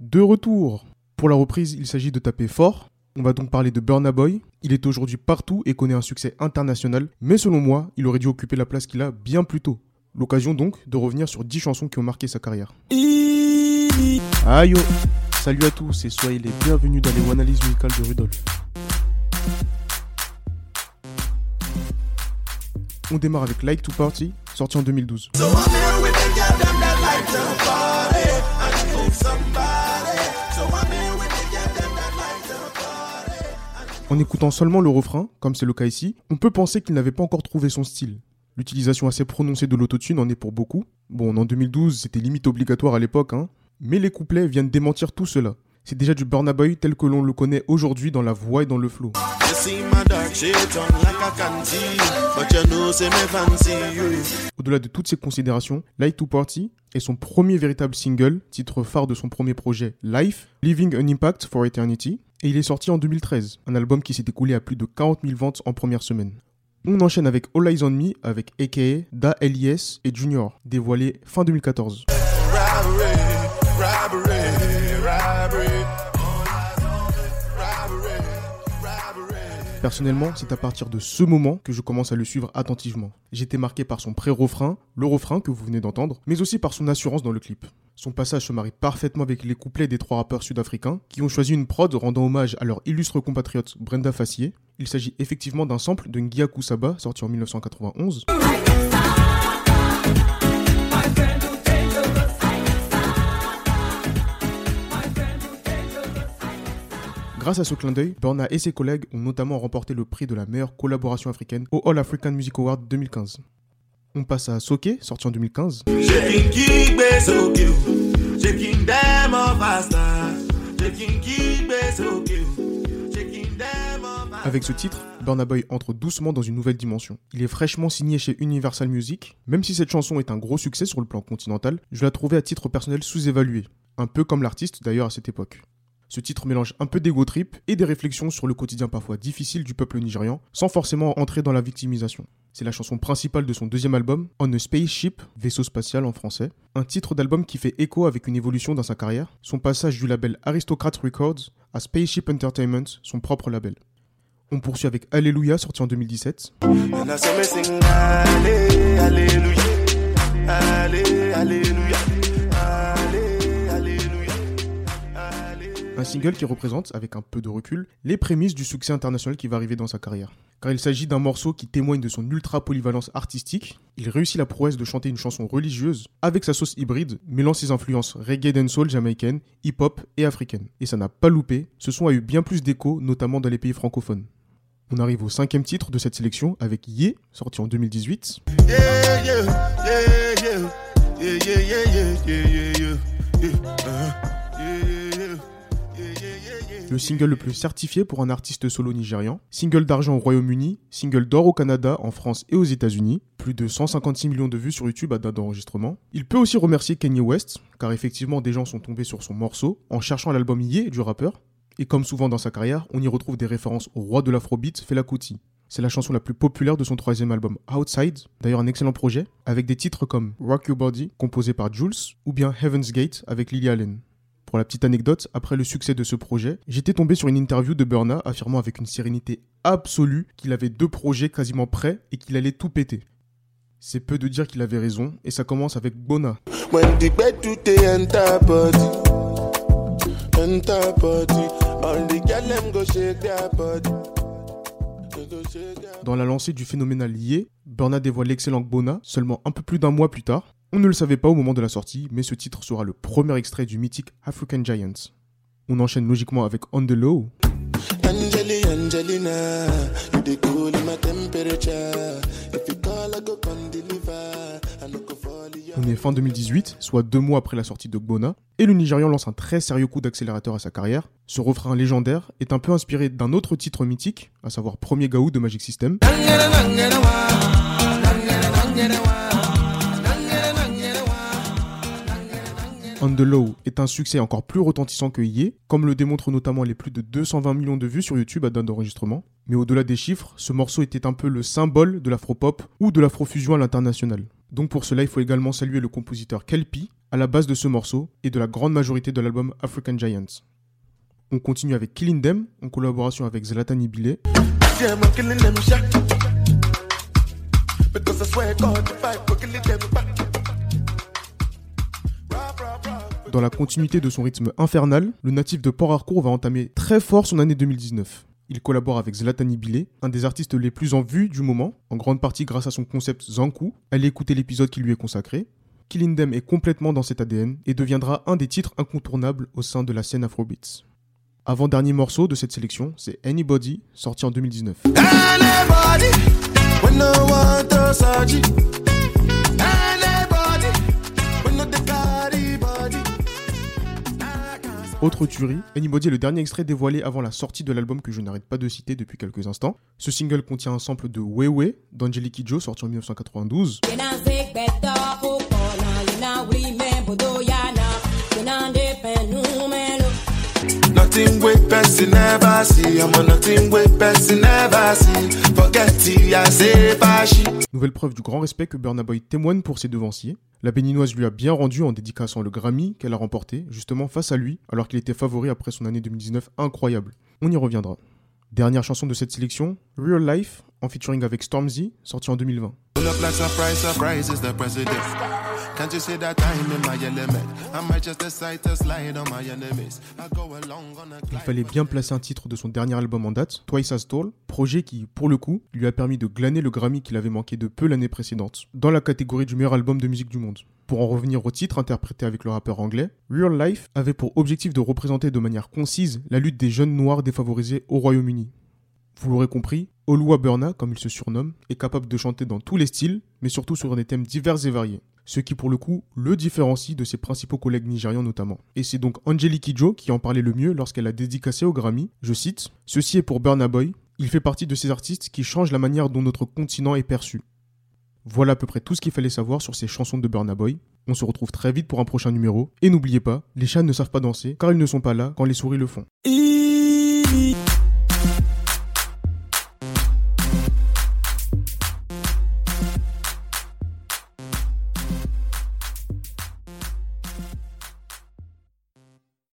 De retour Pour la reprise, il s'agit de taper fort. On va donc parler de Burna Boy. Il est aujourd'hui partout et connaît un succès international, mais selon moi, il aurait dû occuper la place qu'il a bien plus tôt. L'occasion donc de revenir sur 10 chansons qui ont marqué sa carrière. Aïe oh. Salut à tous et soyez les bienvenus dans les analyses musicales de Rudolf. On démarre avec Like to Party, sorti en 2012. En écoutant seulement le refrain, comme c'est le cas ici, on peut penser qu'il n'avait pas encore trouvé son style. L'utilisation assez prononcée de l'autotune en est pour beaucoup. Bon, en 2012, c'était limite obligatoire à l'époque, hein. Mais les couplets viennent démentir tout cela. C'est déjà du Burna Boy tel que l'on le connaît aujourd'hui dans la voix et dans le flow. Au-delà de toutes ces considérations, Light to Party est son premier véritable single, titre phare de son premier projet Life, Leaving an Impact for Eternity, et il est sorti en 2013, un album qui s'est écoulé à plus de 40 000 ventes en première semaine. On enchaîne avec All Eyes on Me avec AKA, Da L.I.S. et Junior, dévoilé fin 2014. Personnellement, c'est à partir de ce moment que je commence à le suivre attentivement. J'étais marqué par son pré-refrain, le refrain que vous venez d'entendre, mais aussi par son assurance dans le clip. Son passage se marie parfaitement avec les couplets des trois rappeurs sud-africains qui ont choisi une prod rendant hommage à leur illustre compatriote Brenda Fassier. Il s'agit effectivement d'un sample de Ngiaku Saba sorti en 1991. Grâce à ce clin d'œil, Burna et ses collègues ont notamment remporté le prix de la meilleure collaboration africaine au All African Music Award 2015. On passe à Soke, sorti en 2015. Avec ce titre, Burna Boy entre doucement dans une nouvelle dimension. Il est fraîchement signé chez Universal Music. Même si cette chanson est un gros succès sur le plan continental, je la trouvais à titre personnel sous-évaluée. Un peu comme l'artiste d'ailleurs à cette époque. Ce titre mélange un peu d'ego trip et des réflexions sur le quotidien parfois difficile du peuple nigérian, sans forcément entrer dans la victimisation. C'est la chanson principale de son deuxième album, On a Spaceship, vaisseau spatial en français, un titre d'album qui fait écho avec une évolution dans sa carrière, son passage du label Aristocrat Records à Spaceship Entertainment, son propre label. On poursuit avec Alléluia, sorti en 2017. Un single qui représente, avec un peu de recul, les prémices du succès international qui va arriver dans sa carrière. Car il s'agit d'un morceau qui témoigne de son ultra polyvalence artistique. Il réussit la prouesse de chanter une chanson religieuse avec sa sauce hybride, mêlant ses influences reggae dancehall jamaïcaine, hip-hop et africaine. Et ça n'a pas loupé, ce son a eu bien plus d'écho, notamment dans les pays francophones. On arrive au cinquième titre de cette sélection avec Ye, sorti en 2018. Le single le plus certifié pour un artiste solo nigérian, single d'argent au Royaume-Uni, single d'or au Canada, en France et aux États-Unis, plus de 156 millions de vues sur YouTube à date d'enregistrement. Il peut aussi remercier Kanye West, car effectivement des gens sont tombés sur son morceau en cherchant l'album Ye du rappeur. Et comme souvent dans sa carrière, on y retrouve des références au roi de l'afrobeat, Fela Kuti. C'est la chanson la plus populaire de son troisième album Outside, d'ailleurs un excellent projet, avec des titres comme Rock Your Body, composé par Jules, ou bien Heaven's Gate avec Lily Allen. Pour la petite anecdote, après le succès de ce projet, j'étais tombé sur une interview de Burna affirmant avec une sérénité absolue qu'il avait deux projets quasiment prêts et qu'il allait tout péter. C'est peu de dire qu'il avait raison, et ça commence avec Bona. Dans la lancée du phénoménal lié, Burna dévoile l'excellent Bona seulement un peu plus d'un mois plus tard, on ne le savait pas au moment de la sortie, mais ce titre sera le premier extrait du mythique African Giants. On enchaîne logiquement avec On the Low. On est fin 2018, soit deux mois après la sortie de Gbona, et le Nigérian lance un très sérieux coup d'accélérateur à sa carrière. Ce refrain légendaire est un peu inspiré d'un autre titre mythique, à savoir Premier Gaou de Magic System. On est un succès encore plus retentissant que Ye, comme le démontrent notamment les plus de 220 millions de vues sur YouTube à date d'enregistrement. Mais au-delà des chiffres, ce morceau était un peu le symbole de l'afropop ou de l'afrofusion à l'international. Donc pour cela, il faut également saluer le compositeur Kelpie, à la base de ce morceau et de la grande majorité de l'album African Giants. On continue avec Killing Them en collaboration avec Zlatan Ibile. Dans la continuité de son rythme infernal, le natif de Port Harcourt va entamer très fort son année 2019. Il collabore avec Zlatan Ibile, un des artistes les plus en vue du moment, en grande partie grâce à son concept Zanku. Allez écouter l'épisode qui lui est consacré. Killing Them est complètement dans cet ADN et deviendra un des titres incontournables au sein de la scène Afrobeats. Avant-dernier morceau de cette sélection, c'est Anybody, sorti en 2019. Autre tuerie, Anybody est le dernier extrait dévoilé avant la sortie de l'album que je n'arrête pas de citer depuis quelques instants. Ce single contient un sample de Wewe d'Angelique Joe sorti en 1992. Nouvelle preuve du grand respect que Burna Boy témoigne pour ses devanciers. La béninoise lui a bien rendu en dédicaçant le Grammy qu'elle a remporté, justement face à lui, alors qu'il était favori après son année 2019 incroyable. On y reviendra. Dernière chanson de cette sélection, Real Life, en featuring avec Stormzy, sorti en 2020. Il fallait bien placer un titre de son dernier album en date, Twice as Tall, projet qui, pour le coup, lui a permis de glaner le Grammy qu'il avait manqué de peu l'année précédente, dans la catégorie du meilleur album de musique du monde. Pour en revenir au titre interprété avec le rappeur anglais, Real Life avait pour objectif de représenter de manière concise la lutte des jeunes noirs défavorisés au Royaume-Uni. Vous l'aurez compris, Oluwa Burna, comme il se surnomme, est capable de chanter dans tous les styles, mais surtout sur des thèmes divers et variés ce qui pour le coup le différencie de ses principaux collègues nigérians notamment. Et c'est donc Angelique Kidjo qui en parlait le mieux lorsqu'elle a dédicacé au Grammy, je cite, Ceci est pour Burna Boy, il fait partie de ces artistes qui changent la manière dont notre continent est perçu. Voilà à peu près tout ce qu'il fallait savoir sur ces chansons de Burna Boy. On se retrouve très vite pour un prochain numéro. Et n'oubliez pas, les chats ne savent pas danser car ils ne sont pas là quand les souris le font.